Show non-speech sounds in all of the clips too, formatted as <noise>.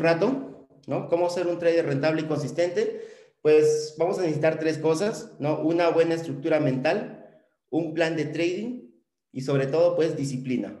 rato, ¿no? ¿Cómo ser un trader rentable y consistente? Pues vamos a necesitar tres cosas, ¿no? Una buena estructura mental, un plan de trading y sobre todo, pues, disciplina.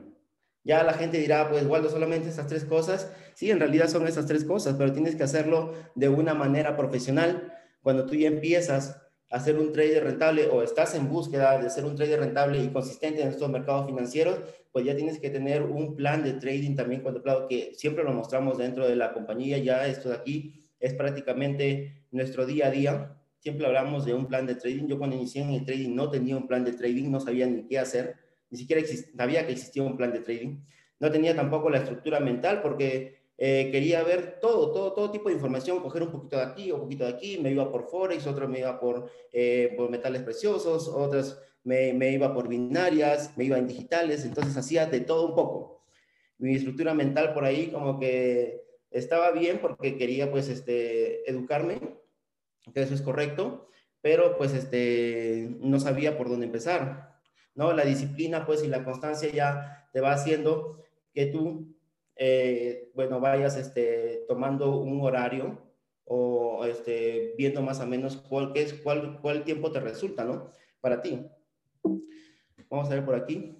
Ya la gente dirá, pues, Waldo, solamente esas tres cosas. Sí, en realidad son esas tres cosas, pero tienes que hacerlo de una manera profesional. Cuando tú ya empiezas a ser un trader rentable o estás en búsqueda de ser un trader rentable y consistente en estos mercados financieros, pues ya tienes que tener un plan de trading también contemplado, que siempre lo mostramos dentro de la compañía. Ya esto de aquí es prácticamente nuestro día a día. Siempre hablamos de un plan de trading. Yo cuando inicié en el trading no tenía un plan de trading, no sabía ni qué hacer, ni siquiera sabía que existía un plan de trading. No tenía tampoco la estructura mental porque eh, quería ver todo, todo, todo tipo de información, coger un poquito de aquí, un poquito de aquí, me iba por Forex, otro me iba por, eh, por metales preciosos, otras me, me, iba por binarias, me iba en digitales, entonces hacía de todo un poco. Mi estructura mental por ahí como que estaba bien porque quería pues este, educarme, que eso es correcto, pero pues este, no sabía por dónde empezar, ¿no? La disciplina pues y la constancia ya te va haciendo que tú eh, bueno, vayas este, tomando un horario o este, viendo más o menos cuál, es, cuál, cuál tiempo te resulta, ¿no? Para ti. Vamos a ver por aquí.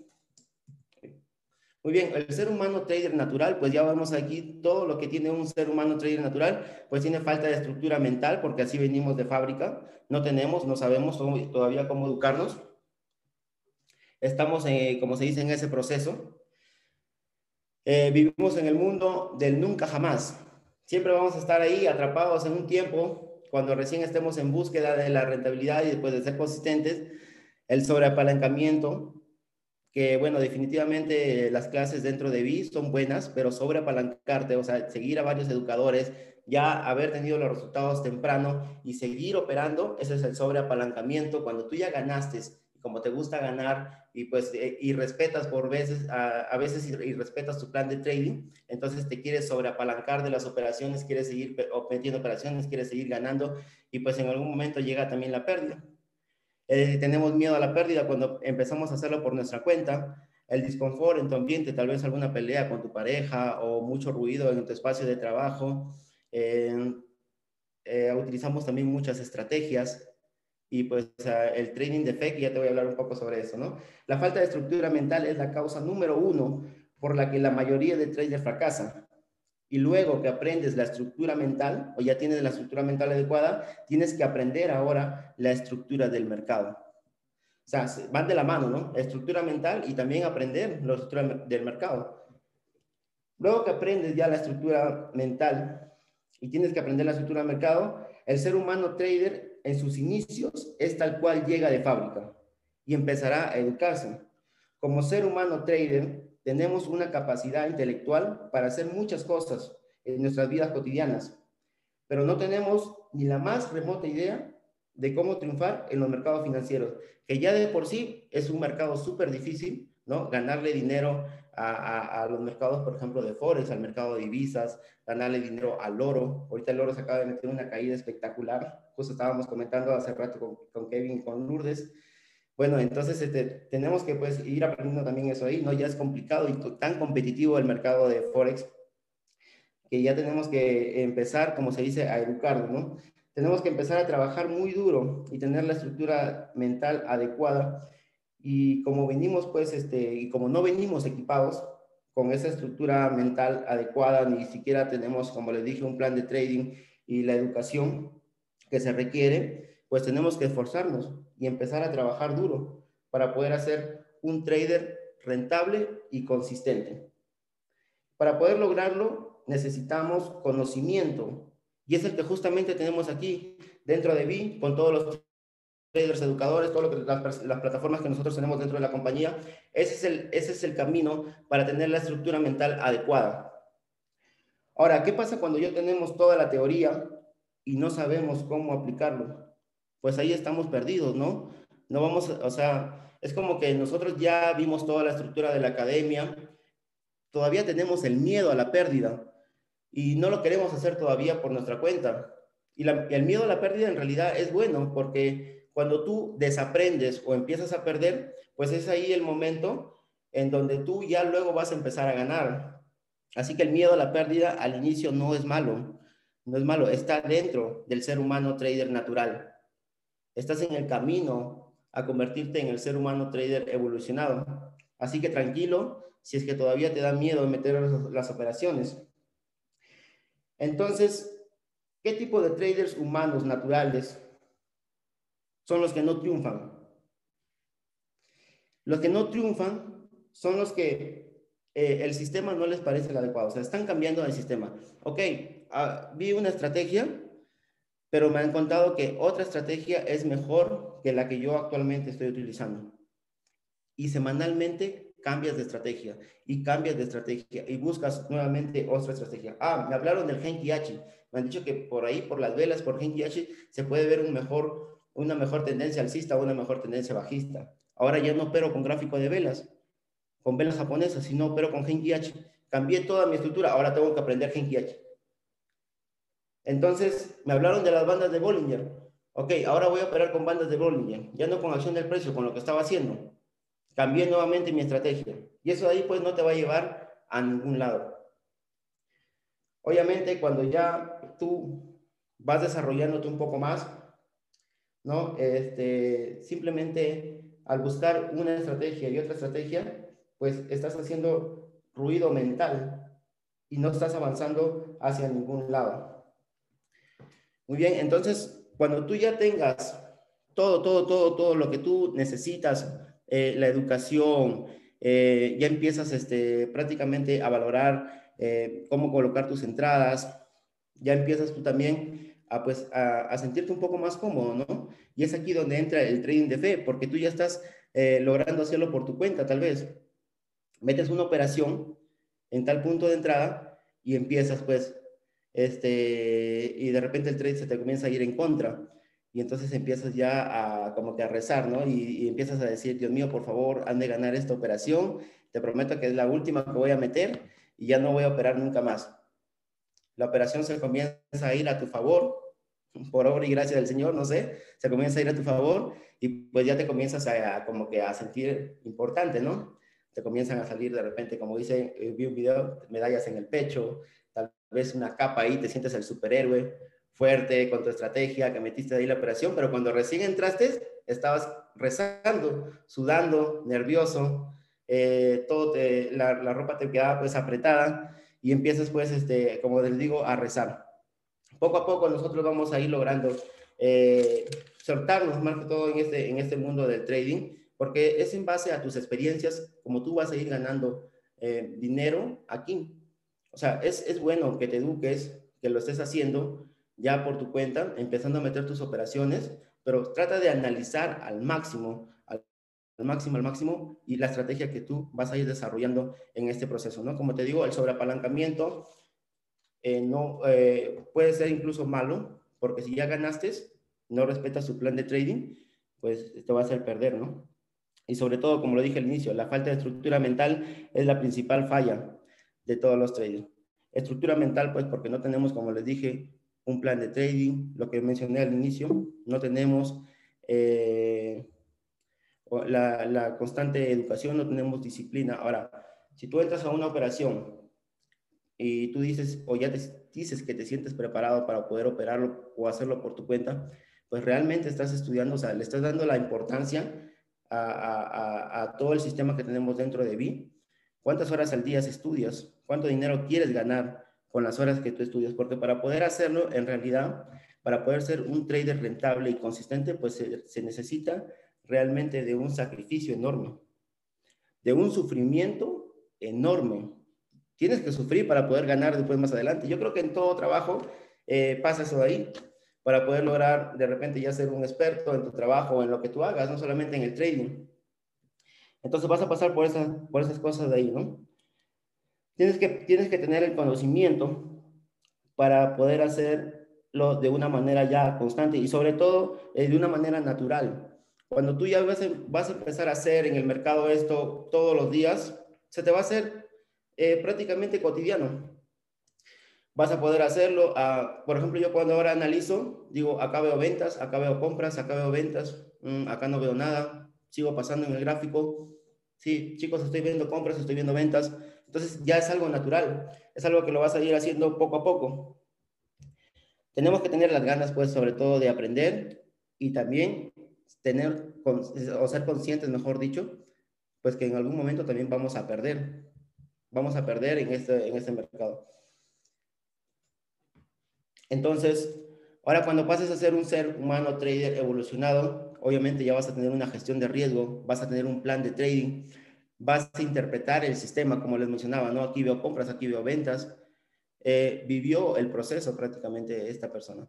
Muy bien, el ser humano trader natural, pues ya vemos aquí todo lo que tiene un ser humano trader natural, pues tiene falta de estructura mental, porque así venimos de fábrica, no tenemos, no sabemos todavía cómo educarnos. Estamos, eh, como se dice, en ese proceso. Eh, vivimos en el mundo del nunca jamás. Siempre vamos a estar ahí atrapados en un tiempo cuando recién estemos en búsqueda de la rentabilidad y después de ser consistentes, el sobreapalancamiento, que bueno, definitivamente las clases dentro de BI son buenas, pero sobreapalancarte, o sea, seguir a varios educadores, ya haber tenido los resultados temprano y seguir operando, ese es el sobreapalancamiento. Cuando tú ya ganaste como te gusta ganar y pues eh, y respetas por veces, a, veces y, respetas tu plan de trading, entonces te quieres sobreapalancar de las operaciones, quieres seguir metiendo operaciones, quieres seguir ganando y pues en algún momento llega también la pérdida. Eh, tenemos miedo a la pérdida cuando empezamos a hacerlo por nuestra cuenta, el disconfort en tu ambiente, tal vez alguna pelea con tu pareja o mucho ruido en tu espacio de trabajo. Eh, utilizamos también muchas estrategias y pues el training de FEC, ya te voy a hablar un poco sobre eso, ¿no? La falta de estructura mental es la causa número uno por la que la mayoría de traders fracasan. Y luego que aprendes la estructura mental, o ya tienes la estructura mental adecuada, tienes que aprender ahora la estructura del mercado. O sea, van de la mano, ¿no? Estructura mental y también aprender la estructura del mercado. Luego que aprendes ya la estructura mental y tienes que aprender la estructura del mercado, el ser humano trader en sus inicios es tal cual llega de fábrica y empezará a educarse. Como ser humano trader, tenemos una capacidad intelectual para hacer muchas cosas en nuestras vidas cotidianas, pero no tenemos ni la más remota idea de cómo triunfar en los mercados financieros, que ya de por sí es un mercado súper difícil, ¿no? Ganarle dinero a, a, los mercados, por ejemplo, de Forex, al mercado de divisas, ganarle dinero al oro. Ahorita el oro se acaba de meter una caída espectacular, justo estábamos comentando hace rato con, con Kevin, con Lourdes. Bueno, entonces este, tenemos que pues ir aprendiendo también eso ahí, ¿no? Ya es complicado y tan competitivo el mercado de Forex que ya tenemos que empezar, como se dice, a educarnos, ¿no? Tenemos que empezar a trabajar muy duro y tener la estructura mental adecuada y como venimos pues, este, y como no venimos equipados con esa estructura mental adecuada, ni siquiera tenemos, como les dije, un plan de trading y la educación, que se requiere, pues tenemos que esforzarnos y empezar a trabajar duro para poder hacer un trader rentable y consistente. Para poder lograrlo necesitamos conocimiento y es el que justamente tenemos aquí dentro de BI con todos los traders educadores, todas las, las, plataformas que nosotros tenemos dentro de la compañía. Ese es, el, ese es el camino para tener la estructura mental adecuada. Ahora, ¿qué pasa cuando ya tenemos toda la teoría, y no sabemos cómo aplicarlo, pues ahí estamos perdidos, ¿no? No vamos, o sea, es como que nosotros ya vimos toda la estructura de la academia, todavía tenemos el miedo a la pérdida y no lo queremos hacer todavía por nuestra cuenta. Y el miedo a la pérdida en realidad es bueno porque cuando tú desaprendes o empiezas a perder, pues es ahí el momento en donde tú ya luego vas a empezar a ganar. Así que el miedo a la pérdida al inicio no es malo, no es malo, está dentro del ser humano trader natural. Estás en el camino a convertirte en el ser humano trader evolucionado. Así que tranquilo, si es que todavía te da miedo meter las operaciones. Entonces, ¿qué tipo de traders humanos naturales son los que no triunfan? Los que no triunfan son los que eh, el sistema no les parece el adecuado. O sea, están cambiando el sistema. Ok, ah, vi una estrategia, pero me han contado que otra estrategia es mejor que la que yo actualmente estoy utilizando. Y semanalmente cambias de estrategia y cambias de estrategia y buscas nuevamente otra estrategia. Ah, me hablaron del Genki H. Me han dicho que por ahí, por las velas, por Genki H, se puede ver un mejor, una mejor tendencia alcista o una mejor tendencia bajista. Ahora ya no opero con gráfico de velas, con velas japonesas, sino opero con Genki H. Cambié toda mi estructura, ahora tengo que aprender Genki H. Entonces, me hablaron de las bandas de Bollinger. Ok, ahora voy a operar con bandas de Bollinger, ya no con acción del precio, con lo que estaba haciendo. Cambié nuevamente mi estrategia. Y eso de ahí, pues, no te va a llevar a ningún lado. Obviamente, cuando ya tú vas desarrollándote un poco más, ¿no? Este, simplemente al buscar una estrategia y otra estrategia, pues estás haciendo ruido mental y no estás avanzando hacia ningún lado. Muy bien, entonces, cuando tú ya tengas todo, todo, todo, todo lo que tú necesitas, eh, la educación, eh, ya empiezas este, prácticamente a valorar eh, cómo colocar tus entradas, ya empiezas tú también a, pues, a, sentirte un poco más cómodo, ¿no? Y es aquí donde entra el trading de fe, porque tú ya estás eh, logrando hacerlo por tu cuenta, tal vez. Metes una operación en tal punto de entrada y empiezas, pues, este, y de repente el trade se te comienza a ir en contra. Y entonces empiezas ya a como que a rezar, ¿no? Y, y empiezas a decir, Dios mío, por favor, han de ganar esta operación. Te prometo que es la última que voy a meter y ya no voy a operar nunca más la operación se comienza a ir a tu favor, por obra y gracia del Señor, no sé, se comienza a ir a tu favor y pues ya te comienzas a, como que a sentir importante, ¿no? Te comienzan a salir de repente, como dice, eh, vi un video, medallas en el pecho, tal vez una capa ahí, te sientes el superhéroe, fuerte, con tu estrategia, que metiste ahí la operación, pero cuando recién entraste, estabas rezando, sudando, nervioso, eh, todo la, la ropa te quedaba pues apretada, y empiezas pues, este, como les digo, a rezar. Poco a poco nosotros vamos a ir logrando eh, soltarnos más que todo en este, en este mundo del trading, porque es en base a tus experiencias como tú vas a ir ganando eh, dinero aquí. O sea, es, es bueno que te eduques, que lo estés haciendo ya por tu cuenta, empezando a meter tus operaciones, pero trata de analizar al máximo al máximo, al máximo, y la estrategia que tú vas a ir desarrollando en este proceso, ¿no? Como te digo, el sobreapalancamiento eh, no, eh, puede ser incluso malo, porque si ya ganaste, no respetas su plan de trading, pues te va a hacer perder, ¿no? Y sobre todo, como lo dije al inicio, la falta de estructura mental es la principal falla de todos los traders. Estructura mental, pues porque no tenemos, como les dije, un plan de trading, lo que mencioné al inicio, no tenemos... Eh, la, constante educación, no tenemos disciplina. Ahora, si tú entras a una operación y tú dices, o ya te dices que te sientes preparado para poder operarlo o hacerlo por tu cuenta, pues realmente estás estudiando, o sea, le estás dando la importancia a, todo el sistema que tenemos dentro de BI. ¿Cuántas horas al día estudias? ¿Cuánto dinero quieres ganar con las horas que tú estudias? Porque para poder hacerlo, en realidad, para poder ser un trader rentable y consistente, pues se necesita realmente de un sacrificio enorme, de un sufrimiento enorme. Tienes que sufrir para poder ganar después más adelante. Yo creo que en todo trabajo eh, pasa eso de ahí, para poder lograr de repente ya ser un experto en tu trabajo o en lo que tú hagas, no solamente en el trading. Entonces vas a pasar por, esas, por esas cosas de ahí, ¿no? Tienes que, tienes que tener el conocimiento para poder hacerlo de una manera ya constante y sobre todo eh, de una manera natural. Cuando tú ya vas a, vas a empezar a hacer en el mercado esto todos los días, se te va a hacer eh, prácticamente cotidiano. Vas a poder hacerlo. Por ejemplo, yo cuando ahora analizo, digo, acá veo ventas, acá veo compras, acá veo ventas, mm, acá no veo nada, sigo pasando en el gráfico Sí, chicos, estoy viendo compras, estoy viendo ventas. Entonces ya es algo natural, es algo que lo vas a ir haciendo poco a poco. Tenemos que tener las ganas, pues, sobre todo de aprender y también tener o ser conscientes, mejor dicho, pues que en algún momento también vamos a perder. Vamos a perder en este, en este mercado. Entonces, ahora cuando pases a ser un ser humano trader evolucionado, obviamente ya vas a tener una gestión de riesgo, vas a tener un plan de trading, vas a interpretar el sistema, como les mencionaba, ¿no? Aquí veo compras, aquí veo ventas. Eh, vivió el proceso prácticamente esta persona.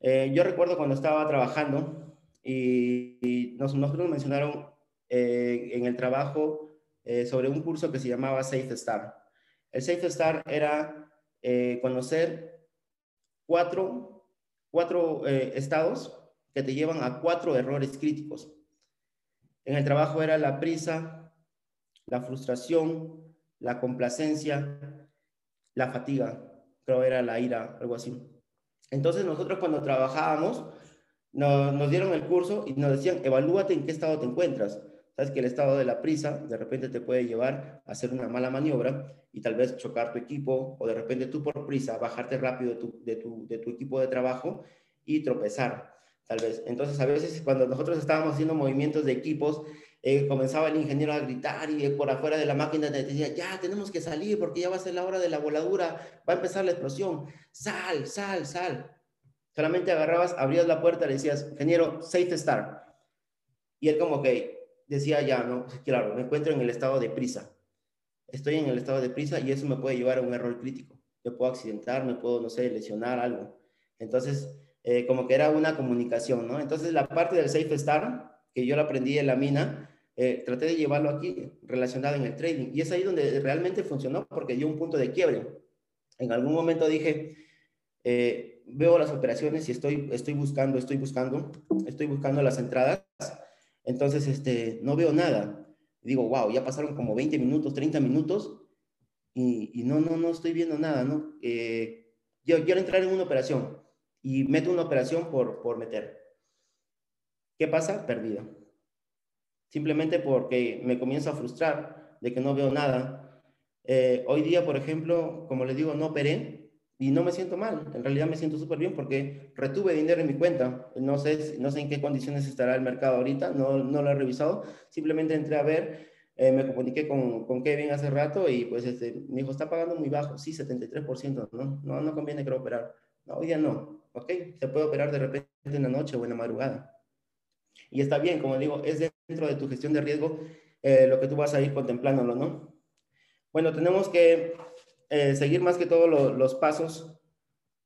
Eh, yo recuerdo cuando estaba trabajando y, nos, nosotros mencionaron eh, en el trabajo sobre un curso que se llamaba Safe Star. El Safe Star era conocer cuatro, cuatro estados que te llevan a cuatro errores críticos. En el trabajo era la prisa, la frustración, la complacencia, la fatiga, creo era la ira, algo así. Entonces nosotros cuando trabajábamos, nos, dieron el curso y nos decían, evalúate en qué estado te encuentras. Sabes que el estado de la prisa de repente te puede llevar a hacer una mala maniobra y tal vez chocar tu equipo o de repente tú por prisa bajarte rápido de tu, de tu, de tu equipo de trabajo y tropezar, tal vez. Entonces a veces cuando nosotros estábamos haciendo movimientos de equipos, eh, comenzaba el ingeniero a gritar y por afuera de la máquina te decía, ya tenemos que salir porque ya va a ser la hora de la voladura, va a empezar la explosión, sal, sal, sal. Solamente agarrabas, abrías la puerta, le decías, ingeniero, safe start. Y él como que decía, ya, no, claro, me encuentro en el estado de prisa. Estoy en el estado de prisa y eso me puede llevar a un error crítico. Yo puedo accidentar, me puedo, no sé, lesionar algo. Entonces, eh, como que era una comunicación, ¿no? Entonces, la parte del safe start, que yo la aprendí en la mina, eh, traté de llevarlo aquí relacionado en el trading. Y es ahí donde realmente funcionó porque dio un punto de quiebre. En algún momento dije, eh, veo las operaciones y estoy, estoy buscando, estoy buscando, estoy buscando las entradas. Entonces, este, no veo nada. Digo, wow, ya pasaron como 20 minutos, 30 minutos y, no, no, no estoy viendo nada, ¿no? Eh, yo quiero entrar en una operación y meto una operación por, por meter. ¿Qué pasa? Perdida simplemente porque me comienzo a frustrar de que no veo nada. Eh, hoy día, por ejemplo, como les digo, no operé y no me siento mal. En realidad me siento súper bien porque retuve dinero en mi cuenta. No sé, no sé en qué condiciones estará el mercado ahorita, no, no lo he revisado. Simplemente entré a ver, eh, me comuniqué con, con, Kevin hace rato y pues este, me dijo, está pagando muy bajo. Sí, 73%, ¿no? No, no conviene creo operar. No, hoy día no. ¿Ok? Se puede operar de repente en la noche o en la madrugada. Y está bien, como digo, es dentro de tu gestión de riesgo eh, lo que tú vas a ir contemplándolo, ¿no? Bueno, tenemos que eh, seguir más que todo los pasos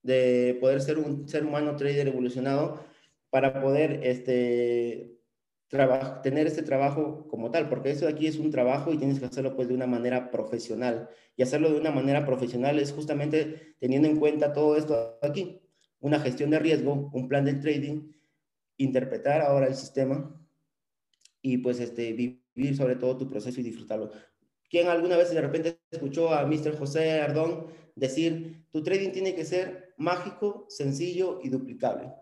de poder ser un ser humano trader evolucionado para poder este, tener este trabajo como tal, porque eso de aquí es un trabajo y tienes que hacerlo pues de una manera profesional. Y hacerlo de una manera profesional es justamente teniendo en cuenta todo esto aquí, una gestión de riesgo, un plan de trading, interpretar ahora el sistema y pues este, vivir sobre todo tu proceso y disfrutarlo. ¿Quién alguna vez de repente escuchó a Mr. José Ardón decir, tu trading tiene que ser mágico, sencillo y duplicable?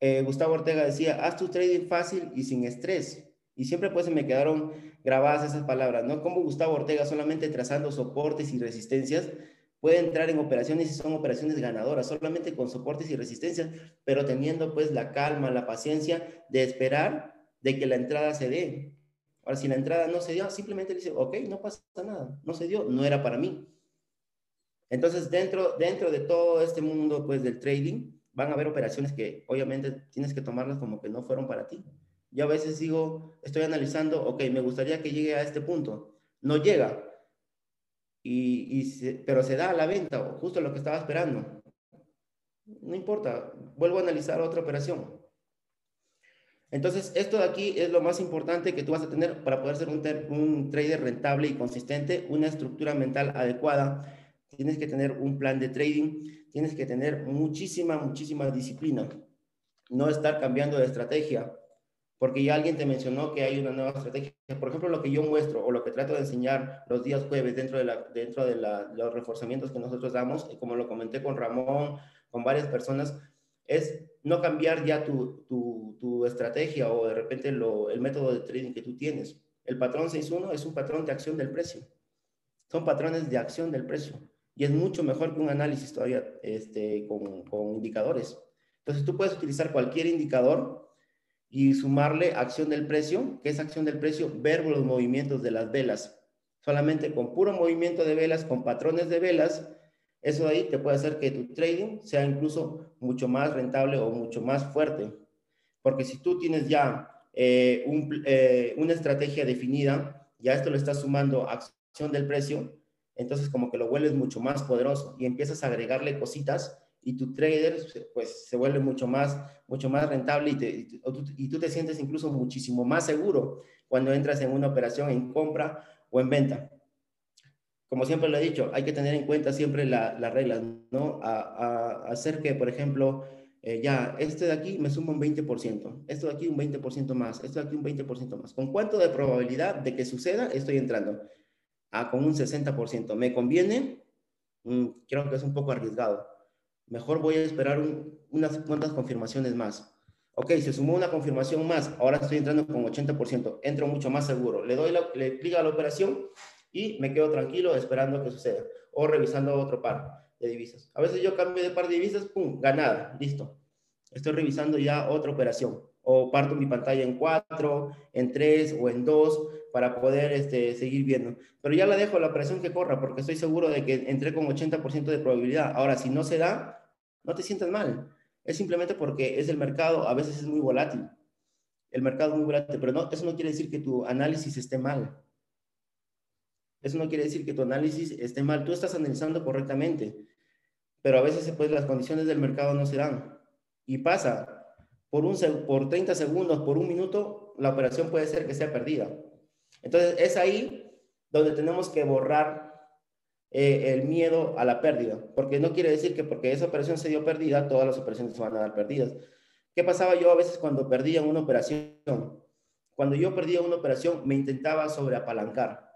Eh, Gustavo Ortega decía, haz tu trading fácil y sin estrés. Y siempre pues me quedaron grabadas esas palabras, ¿no? Como Gustavo Ortega solamente trazando soportes y resistencias puede entrar en operaciones y son operaciones ganadoras, solamente con soportes y resistencias, pero teniendo pues la calma, la paciencia de esperar de que la entrada se dé. Ahora, si la entrada no se dio, simplemente dice, ok, no pasa nada, no se dio, no era para mí. Entonces, dentro, dentro de todo este mundo pues del trading, van a haber operaciones que obviamente tienes que tomarlas como que no fueron para ti. Yo a veces digo, estoy analizando, ok, me gustaría que llegue a este punto. No llega, y, pero se da a la venta, o justo lo que estaba esperando. No importa, vuelvo a analizar otra operación. Entonces, esto de aquí es lo más importante que tú vas a tener para poder ser un, un trader rentable y consistente, una estructura mental adecuada. Tienes que tener un plan de trading, tienes que tener muchísima, muchísima disciplina. No estar cambiando de estrategia porque ya alguien te mencionó que hay una nueva estrategia. Por ejemplo, lo que yo muestro o lo que trato de enseñar los días jueves dentro de, la, dentro de los reforzamientos que nosotros damos, como lo comenté con Ramón, con varias personas, es no cambiar ya tu, tu, tu estrategia o de repente lo, el método de trading que tú tienes. El patrón 6.1 es un patrón de acción del precio. Son patrones de acción del precio. Y es mucho mejor que un análisis todavía este, con, con indicadores. Entonces tú puedes utilizar cualquier indicador y sumarle acción del precio, que es acción del precio, ver los movimientos de las velas. Solamente con puro movimiento de velas, con patrones de velas, eso ahí te puede hacer que tu trading sea incluso mucho más rentable o mucho más fuerte. Porque si tú tienes ya eh, eh, una estrategia definida, ya esto le estás sumando acción del precio, entonces como que lo vuelves mucho más poderoso y empiezas a agregarle cositas y tu trader pues se vuelve mucho más, mucho más rentable y, y, tú, te sientes incluso muchísimo más seguro cuando entras en una operación en compra o en venta. Como siempre lo he dicho, hay que tener en cuenta siempre las reglas, ¿no? A, hacer que, por ejemplo, eh, ya, este de aquí me suma un 20%, esto de aquí un 20% más, esto de aquí un 20% más. ¿Con cuánto de probabilidad de que suceda estoy entrando? Ah, con un 60%. ¿Me conviene? Mm, creo que es un poco arriesgado mejor voy a esperar unas cuantas confirmaciones más. Ok, se sumó una confirmación más, ahora estoy entrando con 80%, entro mucho más seguro. Le doy la, le clic a la operación y me quedo tranquilo esperando que suceda o revisando otro par de divisas. A veces yo cambio de par de divisas, pum, ganada, listo. Estoy revisando ya otra operación o parto mi pantalla en 4, en 3 o en 2 para poder este, seguir viendo. Pero ya la dejo la operación que corra porque estoy seguro de que entré con 80% de probabilidad. Ahora, si no se da, no te sientas mal. Es simplemente porque es el mercado, a veces es muy volátil. El mercado es muy volátil, pero no, eso no quiere decir que tu análisis esté mal. Eso no quiere decir que tu análisis esté mal. Tú estás analizando correctamente, pero a veces pues, las condiciones del mercado no se dan. Y pasa, por, un, por 30 segundos, por un minuto, la operación puede ser que sea perdida. Entonces, es ahí donde tenemos que borrar eh, el miedo a la pérdida, porque no quiere decir que porque esa operación se dio perdida, todas las operaciones se van a dar perdidas. ¿Qué pasaba yo a veces cuando perdía una operación? Cuando yo perdía una operación, me intentaba sobreapalancar.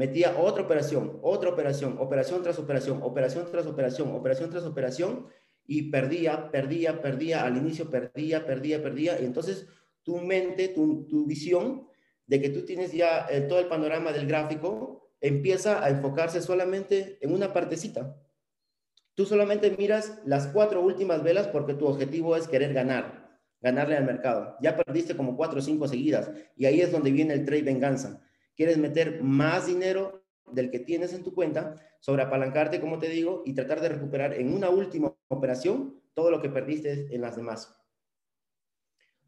Metía otra operación, otra operación, operación tras operación, operación tras operación, operación tras operación, y perdía, perdía, perdía, al inicio perdía, perdía, perdía, y entonces tu mente, tu, visión de que tú tienes ya eh, todo el panorama del gráfico, empieza a enfocarse solamente en una partecita. Tú solamente miras las cuatro últimas velas porque tu objetivo es querer ganar, ganarle al mercado. Ya perdiste como cuatro o cinco seguidas y ahí es donde viene el trade venganza. Quieres meter más dinero del que tienes en tu cuenta, sobre apalancarte, como te digo, y tratar de recuperar en una última operación todo lo que perdiste en las demás.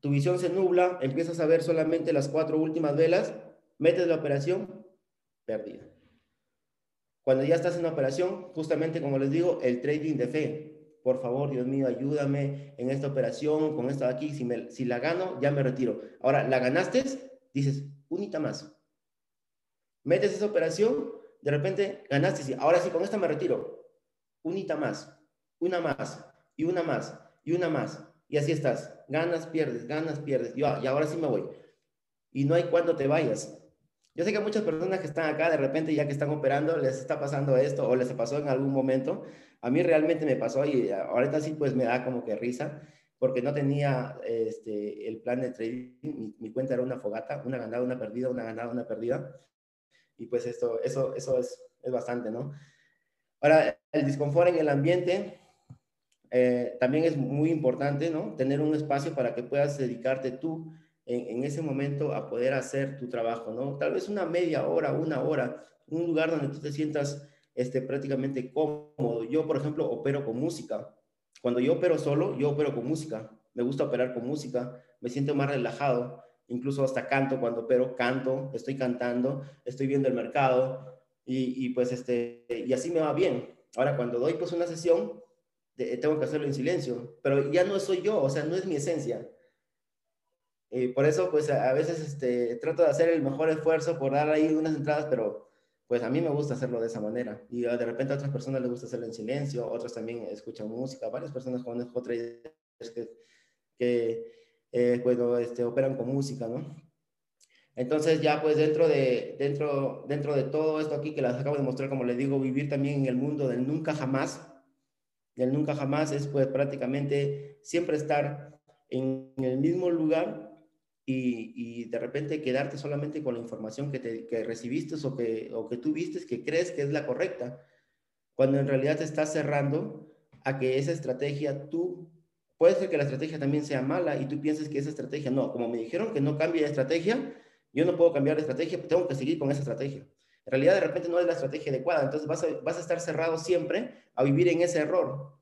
Tu visión se nubla, empiezas a ver solamente las cuatro últimas velas, metes la operación pérdida. Cuando ya estás en una operación, justamente como les digo, el trading de fe. Por favor, Dios mío, ayúdame en esta operación, con esta de aquí. Si, me, si la gano, ya me retiro. Ahora, la ganaste, dices, unita más. Metes esa operación, de repente ganaste, ahora sí, con esta me retiro. Unita más, una más, y una más, y una más. Y así estás. Ganas, pierdes, ganas, pierdes. y ahora sí me voy. Y no hay cuando te vayas. Yo sé que muchas personas que están acá, de repente ya que están operando, les está pasando esto o les pasó en algún momento. A mí realmente me pasó y ahorita sí pues me da como que risa porque no tenía este, el plan de trading, mi, cuenta era una fogata, una ganada, una perdida, una ganada, una perdida. Y pues esto, eso, eso es, es bastante, ¿no? Ahora, el disconfort en el ambiente eh, también es muy importante, ¿no? Tener un espacio para que puedas dedicarte tú en, ese momento a poder hacer tu trabajo, ¿no? Tal vez una media hora, una hora, un lugar donde tú te sientas este, prácticamente cómodo. Yo, por ejemplo, opero con música. Cuando yo opero solo, yo opero con música. Me gusta operar con música, me siento más relajado, incluso hasta canto cuando opero, canto, estoy cantando, estoy viendo el mercado y, pues este, y así me va bien. Ahora, cuando doy pues una sesión, tengo que hacerlo en silencio, pero ya no soy yo, o sea, no es mi esencia. Y por eso, pues a veces este, trato de hacer el mejor esfuerzo por dar ahí unas entradas, pero pues a mí me gusta hacerlo de esa manera. Y de repente a otras personas les gusta hacerlo en silencio, otros también escuchan música, varias personas conozco traders que, que eh, pues, este, operan con música, ¿no? Entonces ya pues dentro de, dentro, dentro de todo esto aquí que les acabo de mostrar, como les digo, vivir también en el mundo del nunca jamás. El nunca jamás es pues prácticamente siempre estar en el mismo lugar y, de repente quedarte solamente con la información que, te, recibiste o que, o que tú que crees que es la correcta, cuando en realidad te estás cerrando a que esa estrategia tú, puede ser que la estrategia también sea mala y tú pienses que esa estrategia, no, como me dijeron que no cambie de estrategia, yo no puedo cambiar de estrategia, tengo que seguir con esa estrategia. En realidad de repente no es la estrategia adecuada, entonces vas a, vas a estar cerrado siempre a vivir en ese error.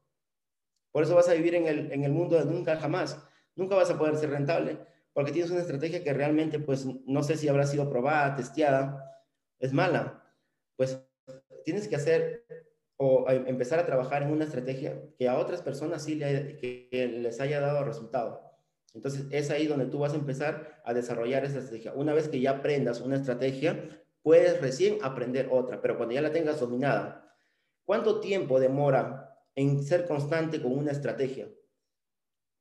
Por eso vas a vivir en el, en el mundo de nunca jamás. Nunca vas a poder ser rentable porque tienes una estrategia que realmente, pues, no sé si habrá sido probada, testeada, es mala. Pues tienes que hacer o empezar a trabajar en una estrategia que a otras personas sí les haya dado resultado. Entonces, es ahí donde tú vas a empezar a desarrollar esa estrategia. Una vez que ya aprendas una estrategia, puedes recién aprender otra, pero cuando ya la tengas dominada, ¿cuánto tiempo demora en ser constante con una estrategia?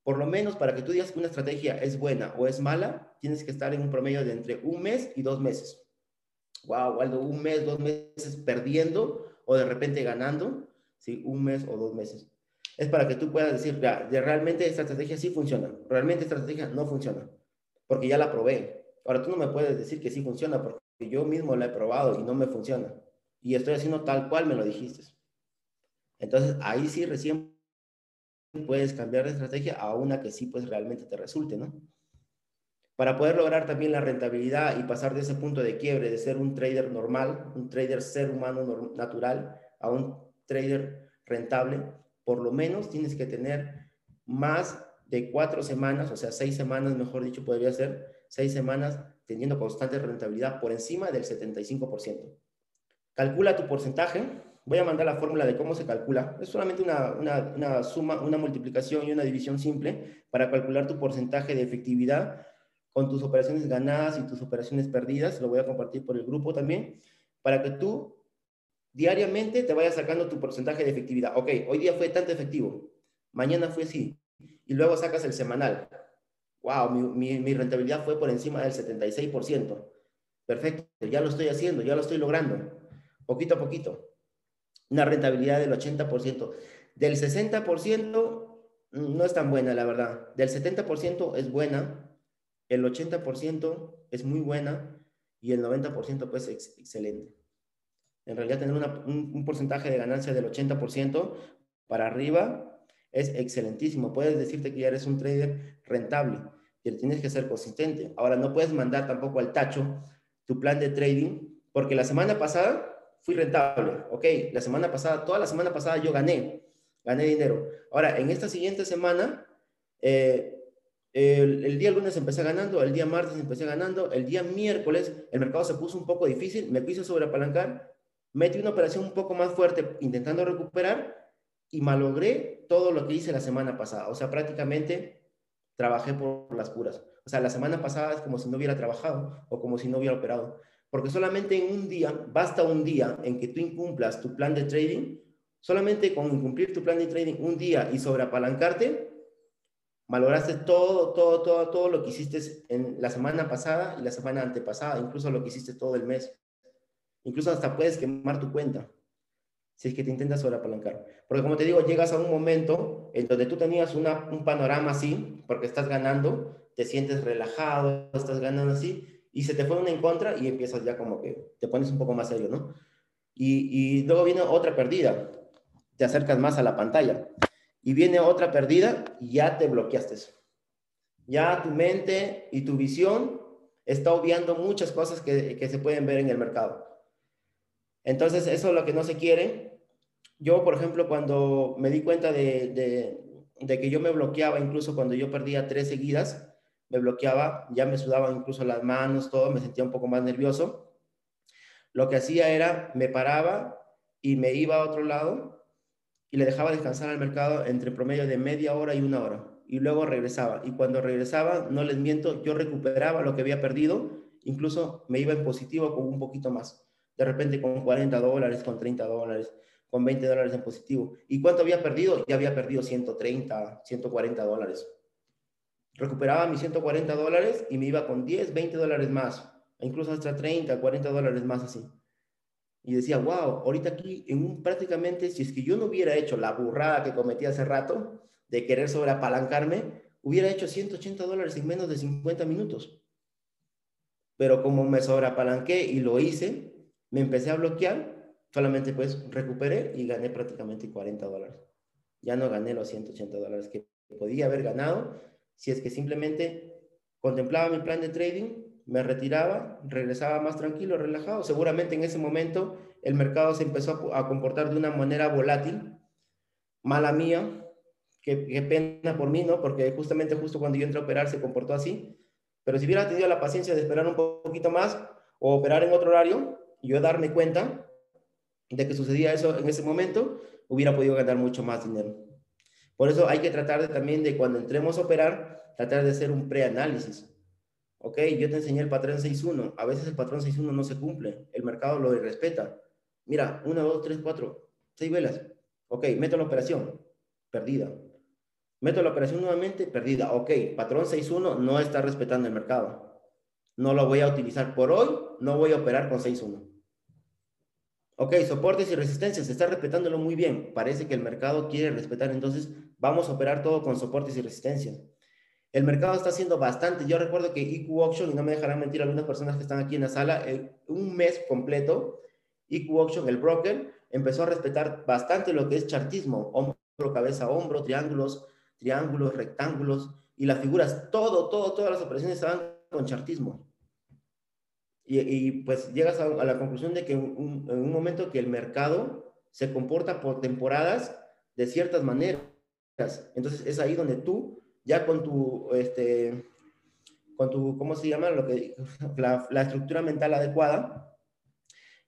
Por lo menos para que tú digas que una estrategia es buena o es mala, tienes que estar en un promedio de entre un mes y dos meses. Wow, Waldo, un mes, dos meses perdiendo o de repente ganando, sí, un mes o dos meses. Es para que tú puedas decir, ya, realmente esta estrategia sí funciona, realmente esta estrategia no funciona, porque ya la probé. Ahora tú no me puedes decir que sí funciona porque yo mismo la he probado y no me funciona. Y estoy haciendo tal cual me lo dijiste. Entonces ahí sí recién puedes cambiar de estrategia a una que sí pues realmente te resulte, ¿no? Para poder lograr también la rentabilidad y pasar de ese punto de quiebre de ser un trader normal, un trader ser humano natural, a un trader rentable, por lo menos tienes que tener más de cuatro semanas, o sea, seis semanas, mejor dicho, podría ser, seis semanas teniendo constante rentabilidad por encima del 75%. Calcula tu porcentaje Voy a mandar la fórmula de cómo se calcula. Es solamente una, suma, una multiplicación y una división simple para calcular tu porcentaje de efectividad con tus operaciones ganadas y tus operaciones perdidas. Lo voy a compartir por el grupo también, para que tú diariamente te vayas sacando tu porcentaje de efectividad. Ok, hoy día fue tanto efectivo, mañana fue así, y luego sacas el semanal. Wow, mi, mi rentabilidad fue por encima del 76%. Perfecto, ya lo estoy haciendo, ya lo estoy logrando, poquito a poquito una rentabilidad del 80%. Del 60% mm, no es tan buena, la verdad. Del 70% es buena, el 80% es muy buena y el 90% pues es excelente. En realidad tener un, porcentaje de ganancia del 80% para arriba es excelentísimo. Puedes decirte que ya eres un trader rentable, pero tienes que ser consistente. Ahora no puedes mandar tampoco al tacho tu plan de trading, porque la semana pasada fui rentable. Ok, la semana pasada, toda la semana pasada yo gané, gané dinero. Ahora, en esta siguiente semana, eh, el, día lunes empecé ganando, el día martes empecé ganando, el día miércoles el mercado se puso un poco difícil, me quise sobreapalancar, metí una operación un poco más fuerte intentando recuperar y malogré todo lo que hice la semana pasada. O sea, prácticamente trabajé por las puras. O sea, la semana pasada es como si no hubiera trabajado o como si no hubiera operado. Porque solamente en un día, basta un día en que tú incumplas tu plan de trading, solamente con incumplir tu plan de trading un día y sobreapalancarte, valoraste todo, todo, todo, todo lo que hiciste en la semana pasada y la semana antepasada, incluso lo que hiciste todo el mes. Incluso hasta puedes quemar tu cuenta si es que te intentas sobreapalancar. Porque como te digo, llegas a un momento en donde tú tenías una, un panorama así, porque estás ganando, te sientes relajado, estás ganando así, y se te fue una en contra y empiezas ya como que te pones un poco más serio, ¿no? Y, y luego viene otra perdida, te acercas más a la pantalla y viene otra perdida y ya te bloqueaste. Ya tu mente y tu visión está obviando muchas cosas que, que se pueden ver en el mercado. Entonces, eso es lo que no se quiere. Yo, por ejemplo, cuando me di cuenta de, de, de que yo me bloqueaba, incluso cuando yo perdía tres seguidas, me bloqueaba, ya me sudaban incluso las manos, todo, me sentía un poco más nervioso. Lo que hacía era, me paraba y me iba a otro lado y le dejaba descansar al mercado entre promedio de media hora y una hora. Y luego regresaba. Y cuando regresaba, no les miento, yo recuperaba lo que había perdido, incluso me iba en positivo con un poquito más. De repente con 40 dólares, con 30 dólares, con 20 dólares en positivo. ¿Y cuánto había perdido? Ya había perdido 130, 140 dólares recuperaba mis 140 dólares y me iba con 10, 20 dólares más, incluso hasta 30, 40 dólares más así. Y decía, wow, ahorita aquí en un, prácticamente, si es que yo no hubiera hecho la burrada que cometí hace rato de querer sobreapalancarme, hubiera hecho 180 dólares en menos de 50 minutos. Pero como me sobreapalanqué y lo hice, me empecé a bloquear, solamente pues recuperé y gané prácticamente 40 dólares. Ya no gané los 180 dólares que podía haber ganado si es que simplemente contemplaba mi plan de trading, me retiraba, regresaba más tranquilo, relajado. Seguramente en ese momento el mercado se empezó a, comportar de una manera volátil, mala mía, qué, pena por mí, ¿no? Porque justamente justo cuando yo entré a operar se comportó así. Pero si hubiera tenido la paciencia de esperar un poquito más o operar en otro horario, yo darme cuenta de que sucedía eso en ese momento, hubiera podido ganar mucho más dinero. Por eso hay que tratar de, también de cuando entremos a operar, tratar de hacer un preanálisis. Ok, yo te enseñé el patrón 6.1. A veces el patrón 6.1 no se cumple. El mercado lo respeta. Mira, 1, 2, 3, 4, 6 velas. Ok, meto la operación. Perdida. Meto la operación nuevamente. Perdida. Ok, patrón 6.1 no está respetando el mercado. No lo voy a utilizar por hoy. No voy a operar con 6.1. Ok, soportes y resistencias. Está respetándolo muy bien. Parece que el mercado quiere respetar. Entonces, vamos a operar todo con soportes y resistencias. El mercado está haciendo bastante. Yo recuerdo que IQ Auction, y no me dejarán mentir algunas personas que están aquí en la sala, un mes completo, IQ Auction, el broker, empezó a respetar bastante lo que es chartismo, hombro, cabeza, hombro, triángulos, triángulos, rectángulos, y las figuras, todo, todo, todas las operaciones estaban con chartismo. Y, pues llegas a, la conclusión de que un, en un momento que el mercado se comporta por temporadas de ciertas maneras. Entonces es ahí donde tú ya con tu, este, con tu, ¿cómo se llama? Lo que, la, estructura mental adecuada,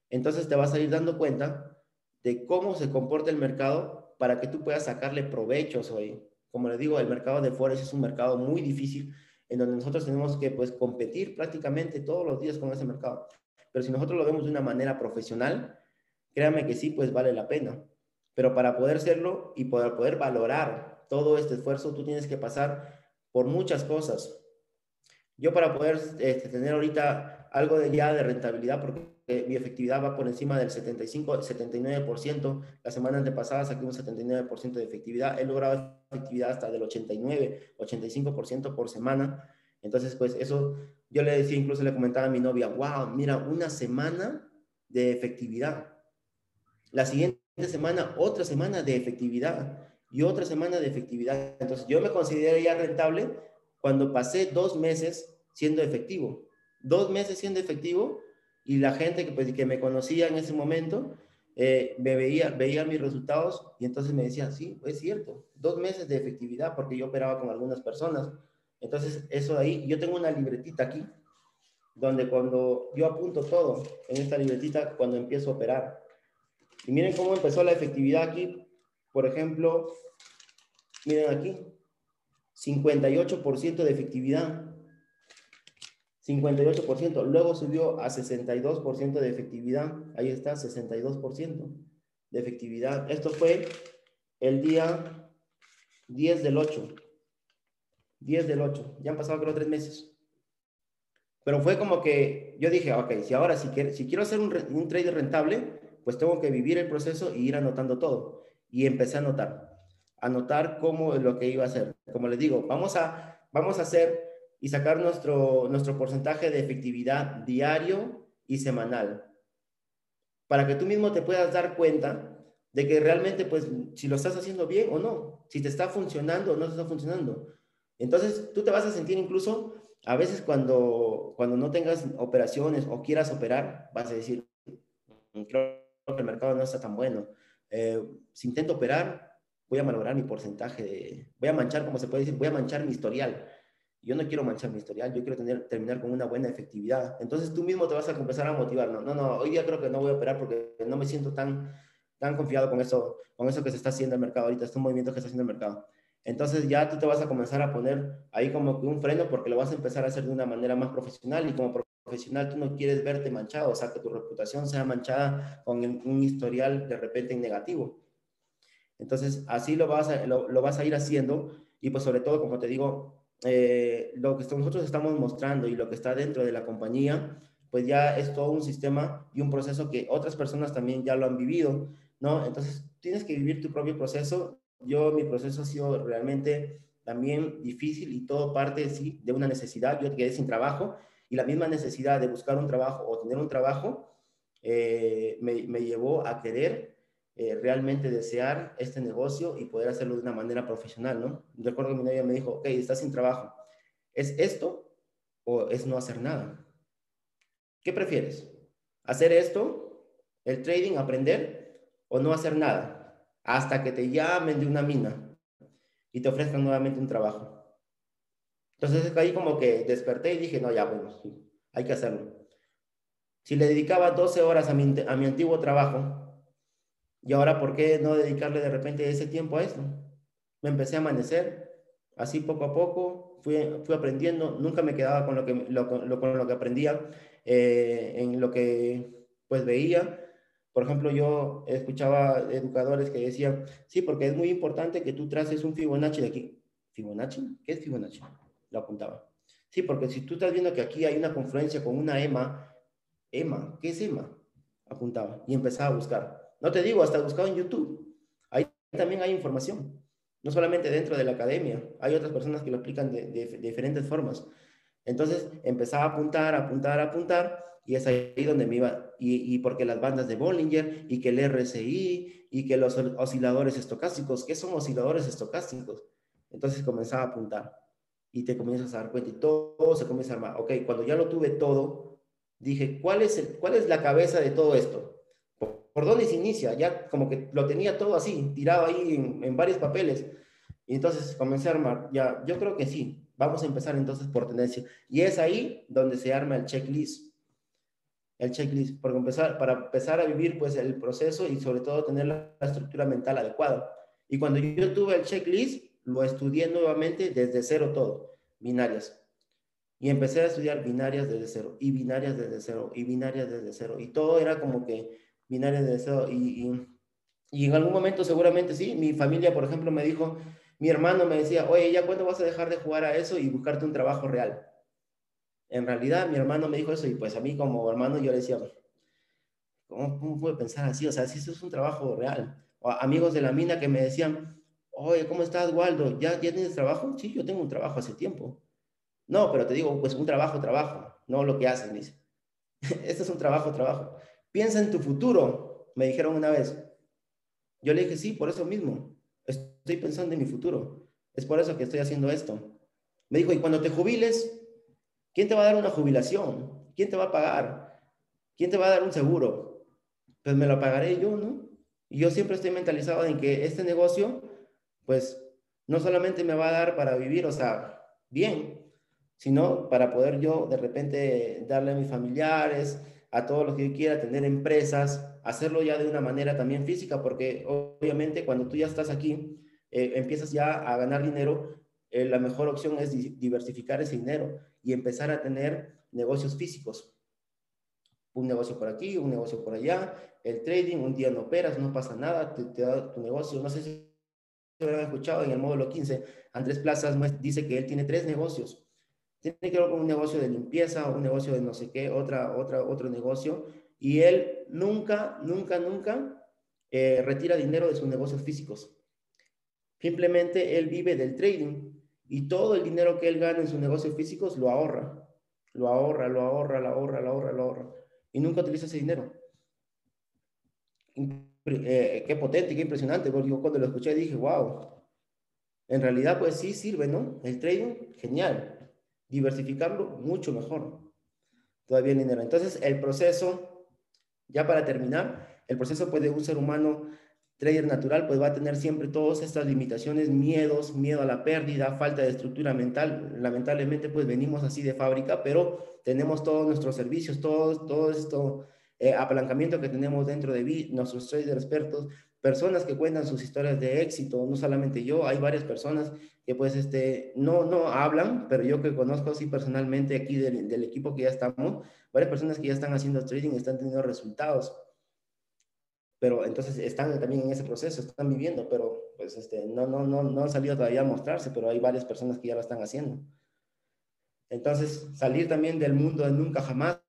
entonces te vas a ir dando cuenta de cómo se comporta el mercado para que tú puedas sacarle provechos hoy. Como les digo, el mercado de Forex es un mercado muy difícil en donde nosotros tenemos que pues competir prácticamente todos los días con ese mercado. Pero si nosotros lo vemos de una manera profesional, créanme que sí, pues vale la pena. Pero para poder serlo y poder, poder valorar todo este esfuerzo, tú tienes que pasar por muchas cosas. Yo para poder este, tener ahorita algo de ya de rentabilidad, porque mi efectividad va por encima del 75, 79%, la semana antepasada saqué un 79% de efectividad, he logrado efectividad hasta del 89, 85% por semana. Entonces, pues eso, yo le decía, incluso le comentaba a mi novia, wow, mira, una semana de efectividad. La siguiente semana, otra semana de efectividad y otra semana de efectividad. Entonces, yo me consideré ya rentable cuando pasé dos meses siendo efectivo. Dos meses siendo efectivo y la gente que, pues, que me conocía en ese momento eh, me veía, veía mis resultados y entonces me decía, sí, es cierto, dos meses de efectividad porque yo operaba con algunas personas. Entonces, eso ahí, yo tengo una libretita aquí donde cuando yo apunto todo en esta libretita cuando empiezo a operar. Y miren cómo empezó la efectividad aquí por ejemplo, miren aquí, 58% de efectividad. 58%. Luego subió a 62% de efectividad. Ahí está, 62% de efectividad. Esto fue el día 10 del 8. 10 del 8. Ya han pasado creo tres meses. Pero fue como que yo dije, ok, si ahora si quiero, hacer un, un trader rentable, pues tengo que vivir el proceso y ir anotando todo y empecé a anotar, anotar cómo lo que iba a hacer. Como les digo, vamos a, vamos a hacer y sacar nuestro, nuestro porcentaje de efectividad diario y semanal, para que tú mismo te puedas dar cuenta de que realmente, pues, si lo estás haciendo bien o no, si te está funcionando o no te está funcionando. Entonces, tú te vas a sentir incluso, a veces cuando, cuando no tengas operaciones o quieras operar, vas a decir, mm, creo que el mercado no está tan bueno eh, si intento operar, voy a malograr mi porcentaje, de, voy a manchar, como se puede decir, voy a manchar mi historial. Yo no quiero manchar mi historial, yo quiero tener, terminar con una buena efectividad. Entonces tú mismo te vas a empezar a motivar. No, no, no, hoy día creo que no voy a operar porque no me siento tan, tan confiado con eso, con eso que se está haciendo el mercado ahorita, estos movimientos que está haciendo el mercado. Entonces ya tú te vas a comenzar a poner ahí como un freno porque lo vas a empezar a hacer de una manera más profesional y como profesional tú no quieres verte manchado, o sea, que tu reputación sea manchada con un historial de repente en negativo. Entonces, así lo vas a, lo, vas a ir haciendo y pues sobre todo, como te digo, eh, lo que nosotros estamos mostrando y lo que está dentro de la compañía, pues ya es todo un sistema y un proceso que otras personas también ya lo han vivido, ¿no? Entonces, tienes que vivir tu propio proceso. Yo, mi proceso ha sido realmente también difícil y todo parte sí, de una necesidad. Yo quedé sin trabajo y la misma necesidad de buscar un trabajo o tener un trabajo eh, me, llevó a querer eh, realmente desear este negocio y poder hacerlo de una manera profesional, ¿no? Recuerdo que mi novia me dijo, ok, estás sin trabajo, ¿es esto o es no hacer nada? ¿Qué prefieres? ¿Hacer esto, el trading, aprender o no hacer nada? Hasta que te llamen de una mina y te ofrezcan nuevamente un trabajo. Entonces ahí como que desperté y dije, no, ya, bueno, hay que hacerlo. Si le dedicaba 12 horas a mi, a mi antiguo trabajo, y ahora, ¿por qué no dedicarle de repente ese tiempo a esto? Me empecé a amanecer, así poco a poco, fui, fui aprendiendo, nunca me quedaba con lo que, lo, con lo que aprendía, eh, en lo que pues veía. Por ejemplo, yo escuchaba educadores que decían, sí, porque es muy importante que tú traces un Fibonacci de aquí. ¿Fibonacci? ¿Qué es Fibonacci? Lo apuntaba. Sí, porque si tú estás viendo que aquí hay una confluencia con una EMA, EMA, ¿qué es EMA? Apuntaba y empezaba a buscar. No te digo, hasta buscaba en YouTube. Ahí también hay información. No solamente dentro de la academia, hay otras personas que lo explican de, diferentes formas. Entonces empezaba a apuntar, apuntar, apuntar, y es ahí donde me iba, y, y, porque las bandas de Bollinger, y que el RSI, y que los osciladores estocásticos, ¿qué son osciladores estocásticos? Entonces comenzaba a apuntar, y te comienzas a dar cuenta, y todo, se comienza a armar. Ok, cuando ya lo tuve todo, dije, ¿cuál es, cuál es la cabeza de todo esto? ¿Por, ¿Por, dónde se inicia? Ya como que lo tenía todo así, tirado ahí en, varios papeles, y entonces comencé a armar, ya, yo creo que sí, Vamos a empezar entonces por tendencia. Y es ahí donde se arma el checklist. El checklist, porque empezar, para empezar a vivir pues el proceso y sobre todo tener la, estructura mental adecuada. Y cuando yo tuve el checklist, lo estudié nuevamente desde cero todo, binarias. Y empecé a estudiar binarias desde cero, y binarias desde cero, y binarias desde cero. Y todo era como que binarias desde cero. Y, y, en algún momento seguramente sí, mi familia, por ejemplo, me dijo, mi hermano me decía, oye, ¿ya cuándo vas a dejar de jugar a eso y buscarte un trabajo real? En realidad, mi hermano me dijo eso y pues a mí como hermano yo le decía, ¿cómo, cómo puede pensar así? O sea, si eso es un trabajo real. O amigos de la mina que me decían, oye, ¿cómo estás, Waldo? ¿Ya, ¿Ya tienes trabajo? Sí, yo tengo un trabajo hace tiempo. No, pero te digo, pues un trabajo, trabajo, no lo que haces, dice. <laughs> este es un trabajo, trabajo. Piensa en tu futuro, me dijeron una vez. Yo le dije, sí, por eso mismo. Estoy pensando en mi futuro. Es por eso que estoy haciendo esto. Me dijo, y cuando te jubiles, ¿quién te va a dar una jubilación? ¿Quién te va a pagar? ¿Quién te va a dar un seguro? Pues me lo pagaré yo, ¿no? Y yo siempre estoy mentalizado en que este negocio, pues, no solamente me va a dar para vivir, o sea, bien, sino para poder yo de repente darle a mis familiares, a todos los que yo quiera, tener empresas, hacerlo ya de una manera también física, porque obviamente cuando tú ya estás aquí, eh, empiezas ya a ganar dinero, eh, la mejor opción es diversificar ese dinero y empezar a tener negocios físicos. Un negocio por aquí, un negocio por allá, el trading, un día no operas, no pasa nada, te, te da tu negocio. No sé si lo han escuchado en el módulo 15, Andrés Plazas dice que él tiene tres negocios. Tiene que ver con un negocio de limpieza, un negocio de no sé qué, otra, otra, otro negocio, y él nunca, nunca, nunca eh, retira dinero de sus negocios físicos. Simplemente él vive del trading y todo el dinero que él gana en sus negocios físicos lo ahorra. Lo ahorra, lo ahorra, lo ahorra, lo ahorra, lo ahorra. Y nunca utiliza ese dinero. Eh, qué potente, qué impresionante. Porque yo cuando lo escuché dije, wow. En realidad, pues sí sirve, ¿no? El trading, genial. Diversificarlo, mucho mejor. Todavía el dinero. Entonces, el proceso ya para terminar, el proceso pues, de un ser humano trader natural pues va a tener siempre todas estas limitaciones, miedos, miedo a la pérdida, falta de estructura mental. Lamentablemente pues venimos así de fábrica, pero tenemos todos nuestros servicios, todo, todo esto eh, que tenemos dentro de nuestros traders expertos, personas que cuentan sus historias de éxito, no solamente yo, hay varias personas que pues este, no, no hablan, pero yo que conozco así personalmente aquí del, del equipo que ya estamos, varias personas que ya están haciendo trading están teniendo resultados. Pero entonces están también en ese proceso, están viviendo, pero pues este, no, no, no, no han salido todavía a mostrarse, pero hay varias personas que ya lo están haciendo. Entonces, salir también del mundo de nunca jamás,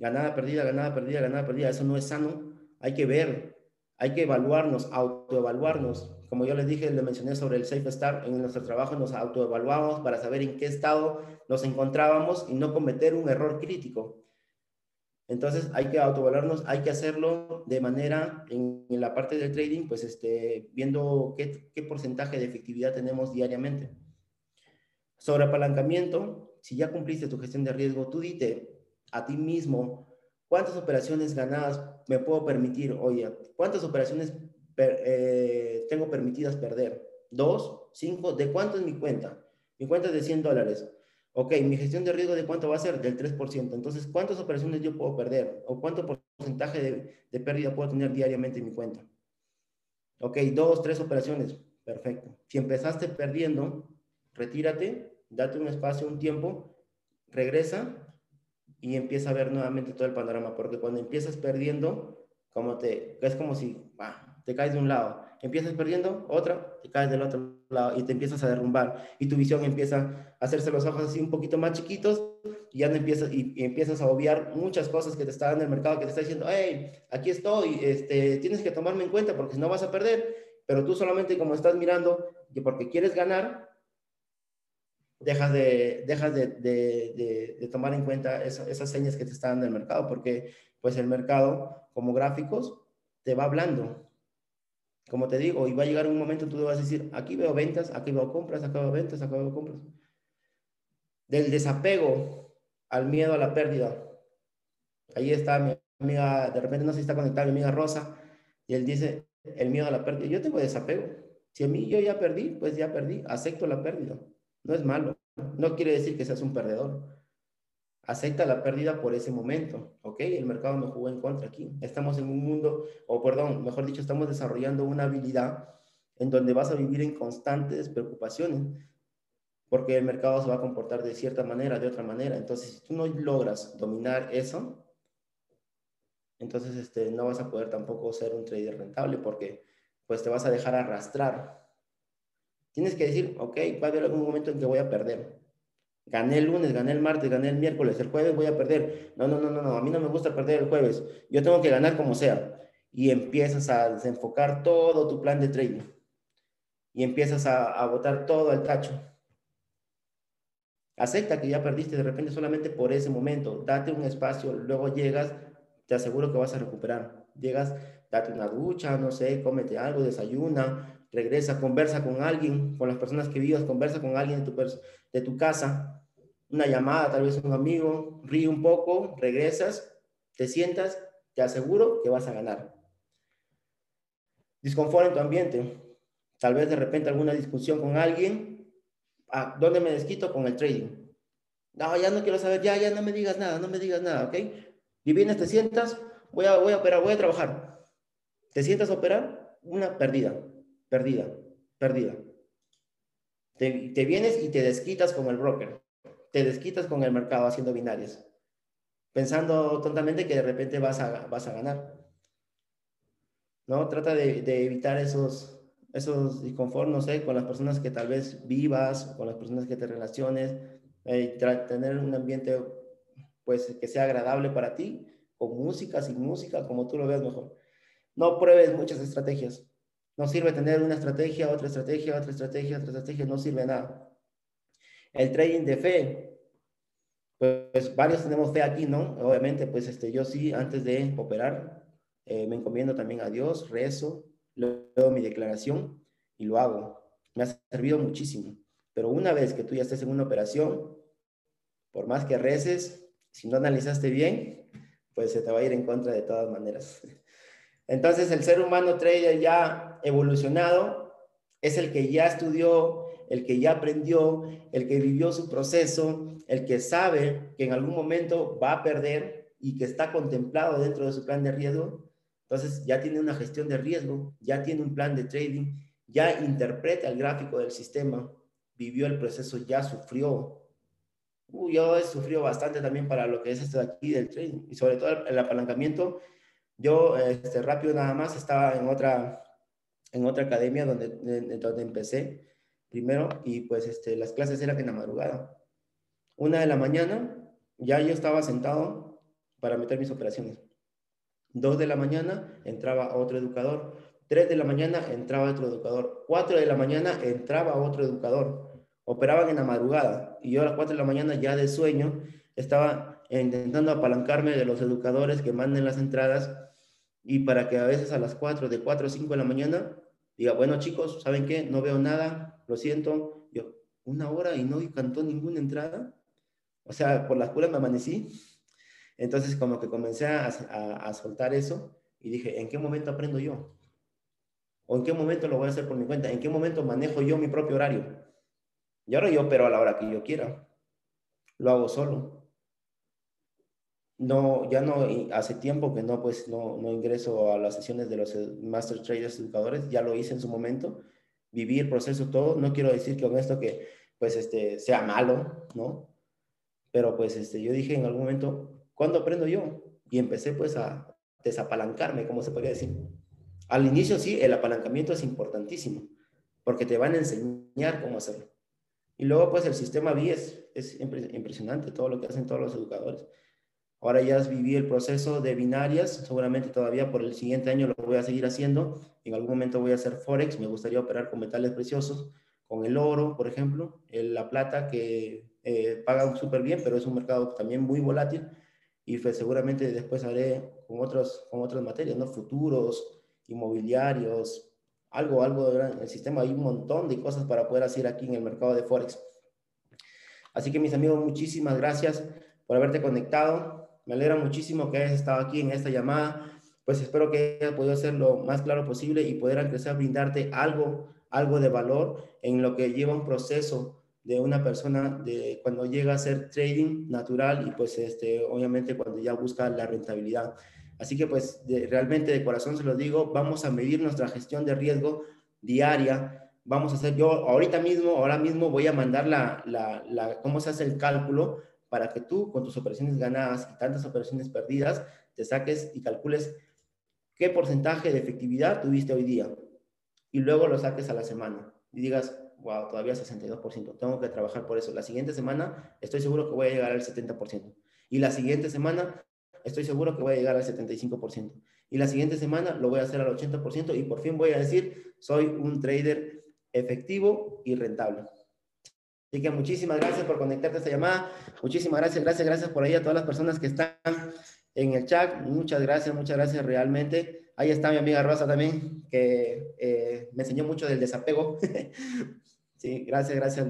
ganada, perdida, ganada, perdida, ganada, perdida, eso no es sano. Hay que ver, hay que evaluarnos, autoevaluarnos, como yo les dije, le mencioné sobre el Safe Start, en nuestro trabajo nos autoevaluamos para saber en qué estado nos encontrábamos y no cometer un error crítico. Entonces hay que autoevaluarnos, hay que hacerlo de manera, en, la parte del trading, pues este, viendo qué, qué porcentaje de efectividad tenemos diariamente. Sobre apalancamiento, si ya cumpliste tu gestión de riesgo, tú dite a ti mismo cuántas operaciones ganadas me puedo permitir. Oye, ¿cuántas operaciones eh, tengo permitidas perder? ¿Dos? ¿Cinco? ¿De cuánto es mi cuenta? Mi cuenta es de 100 dólares. Ok, mi gestión de riesgo de cuánto va a ser? Del 3%. Entonces, ¿cuántas operaciones yo puedo perder? ¿O cuánto porcentaje de, de pérdida puedo tener diariamente en mi cuenta? Ok, dos, tres operaciones. Perfecto. Si empezaste perdiendo, retírate, date un espacio, un tiempo, regresa y empieza a ver nuevamente todo el panorama, porque cuando empiezas perdiendo, como te, es como si te caes de un lado, empiezas perdiendo, otra, te caes del otro lado y te empiezas a derrumbar y tu visión empieza a hacerse los ojos así un poquito más chiquitos y ya no empiezas, y, empiezas a obviar muchas cosas que te está dando el mercado, que te está diciendo, hey, aquí estoy, este, tienes que tomarme en cuenta porque si no vas a perder, pero tú solamente como estás mirando y porque quieres ganar, dejas de, dejas de, de, de, tomar en cuenta esas señas que te está dando el mercado, porque pues el mercado, como gráficos, te va hablando. Como te digo, y va a llegar un momento tú vas a decir, aquí veo ventas, aquí veo compras, acá veo ventas, acá veo compras. Del desapego al miedo a la pérdida. Ahí está mi amiga, de repente no sé si está conectada mi amiga Rosa, y él dice, el miedo a la pérdida. Yo tengo desapego. Si a mí yo ya perdí, pues ya perdí, acepto la pérdida. No es malo. No quiere decir que seas un perdedor. Acepta la pérdida por ese momento, ¿ok? El mercado me jugó en contra aquí. Estamos en un mundo, o perdón, mejor dicho, estamos desarrollando una habilidad en donde vas a vivir en constantes preocupaciones, porque el mercado se va a comportar de cierta manera, de otra manera. Entonces, si tú no logras dominar eso, entonces este, no vas a poder tampoco ser un trader rentable, porque pues te vas a dejar arrastrar Tienes que decir, ok, va a haber algún momento en que voy a perder. Gané el lunes, gané el martes, gané el miércoles, el jueves voy a perder. No, no, no, no, no, a mí no me gusta perder el jueves. Yo tengo que ganar como sea. Y empiezas a desenfocar todo tu plan de trading. Y empiezas a, botar todo al tacho. Acepta que ya perdiste de repente solamente por ese momento. Date un espacio, luego llegas, te aseguro que vas a recuperar. Llegas, date una ducha, no sé, cómete algo, desayuna, regresa, conversa con alguien, con las personas que vivas, conversa con alguien de tu, de tu casa, una llamada, tal vez un amigo, ríe un poco, regresas, te sientas, te aseguro que vas a ganar. Disconfort en tu ambiente, tal vez de repente alguna discusión con alguien, ¿a dónde me desquito? Con el trading. No, ya no quiero saber, ya, ya no me digas nada, no me digas nada, ¿ok? Y vienes, te sientas, voy a, voy a operar, voy a trabajar. Te sientas operar, una pérdida perdida, perdida. Te, te, vienes y te desquitas con el broker, te desquitas con el mercado haciendo binarias, pensando tontamente que de repente vas a, vas a ganar. ¿No? Trata de, de evitar esos, esos disconfort, no con las personas que tal vez vivas, con las personas que te relaciones, eh, tener un ambiente pues que sea agradable para ti, con música, sin música, como tú lo veas mejor. No pruebes muchas estrategias. No sirve tener una estrategia, otra estrategia, otra estrategia, otra estrategia, no sirve nada. El trading de fe, pues varios tenemos fe aquí, ¿no? Obviamente, pues este, yo sí, antes de operar, eh, me encomiendo también a Dios, rezo, leo mi declaración y lo hago. Me ha servido muchísimo. Pero una vez que tú ya estés en una operación, por más que reces, si no analizaste bien, pues se te va a ir en contra de todas maneras. <laughs> Entonces, el ser humano trader ya evolucionado es el que ya estudió, el que ya aprendió, el que vivió su proceso, el que sabe que en algún momento va a perder y que está contemplado dentro de su plan de riesgo. Entonces, ya tiene una gestión de riesgo, ya tiene un plan de trading, ya interpreta el gráfico del sistema, vivió el proceso, ya sufrió. Yo he sufrido bastante también para lo que es esto de aquí del trading y sobre todo el apalancamiento yo, este, rápido nada más, estaba en otra, en otra academia donde, donde empecé primero y pues este, las clases eran en la madrugada. Una de la mañana ya yo estaba sentado para meter mis operaciones. Dos de la mañana entraba otro educador. 3 de la mañana entraba otro educador, 4 de la mañana entraba otro educador, operaban en la madrugada y yo a las 4 de la mañana ya de sueño estaba intentando apalancarme de los educadores que manden las entradas y para que a veces a las 4, de 4 a 5 de la mañana, diga, bueno chicos, ¿saben qué? No veo nada, lo siento, yo, una hora y no cantó ninguna entrada. O sea, por la escuela me amanecí. Entonces como que comencé a, a soltar eso y dije, ¿en qué momento aprendo yo? ¿O en qué momento lo voy a hacer por mi cuenta? ¿En qué momento manejo yo mi propio horario? Y ahora yo pero a la hora que yo quiera. Lo hago solo. No, ya no, hace tiempo que no, pues no, no ingreso a las sesiones de los eh, Master Traders Educadores, ya lo hice en su momento, viví proceso todo, no quiero decir que con esto que, pues, este, sea malo, ¿no? Pero, pues, este, yo dije en algún momento, ¿cuándo aprendo yo? Y empecé, pues, a desapalancarme, como se podría decir. Al inicio, sí, el apalancamiento es importantísimo, porque te van a enseñar cómo hacerlo. Y luego, pues, el sistema BIES es impresionante, todo lo que hacen todos los educadores. Ahora ya viví el proceso de binarias, seguramente todavía por el siguiente año lo voy a seguir haciendo. En algún momento voy a hacer Forex, me gustaría operar con metales preciosos, con el oro, por ejemplo, la plata que eh, paga súper bien, pero es un mercado también muy volátil. Y pues, seguramente después haré con, otros, con otras materias, ¿no? Futuros, inmobiliarios, algo, algo el sistema. Hay un montón de cosas para poder hacer aquí en el mercado de Forex. Así que mis amigos, muchísimas gracias por haberte conectado. Me alegra muchísimo que hayas estado aquí en esta llamada. Pues espero que hayas podido hacer lo más claro posible y poder empezar a brindarte algo, algo de valor en lo que lleva un proceso de una persona de cuando llega a ser trading natural y pues este, obviamente cuando ya busca la rentabilidad. Así que pues realmente de corazón se lo digo, vamos a medir nuestra gestión de riesgo diaria. Vamos a hacer, yo ahorita mismo, ahora mismo voy a mandar la, la, la cómo se hace el cálculo para que tú con tus operaciones ganadas y tantas operaciones perdidas te saques y calcules qué porcentaje de efectividad tuviste hoy día y luego lo saques a la semana y digas, wow, todavía 62%, tengo que trabajar por eso. La siguiente semana estoy seguro que voy a llegar al 70%. Y la siguiente semana estoy seguro que voy a llegar al 75%. Y la siguiente semana lo voy a hacer al 80% y por fin voy a decir, soy un trader efectivo y rentable. Así que muchísimas gracias por conectarte a esta llamada. Muchísimas gracias, gracias, gracias por ahí a todas las personas que están en el chat. Muchas gracias, muchas gracias realmente. Ahí está mi amiga Rosa también, que eh, me enseñó mucho del desapego. <laughs> sí, gracias, gracias.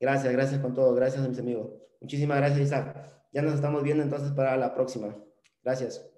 Gracias, gracias con todo. Gracias a mis amigos. Muchísimas gracias, Isaac. Ya nos estamos viendo entonces para la próxima. Gracias.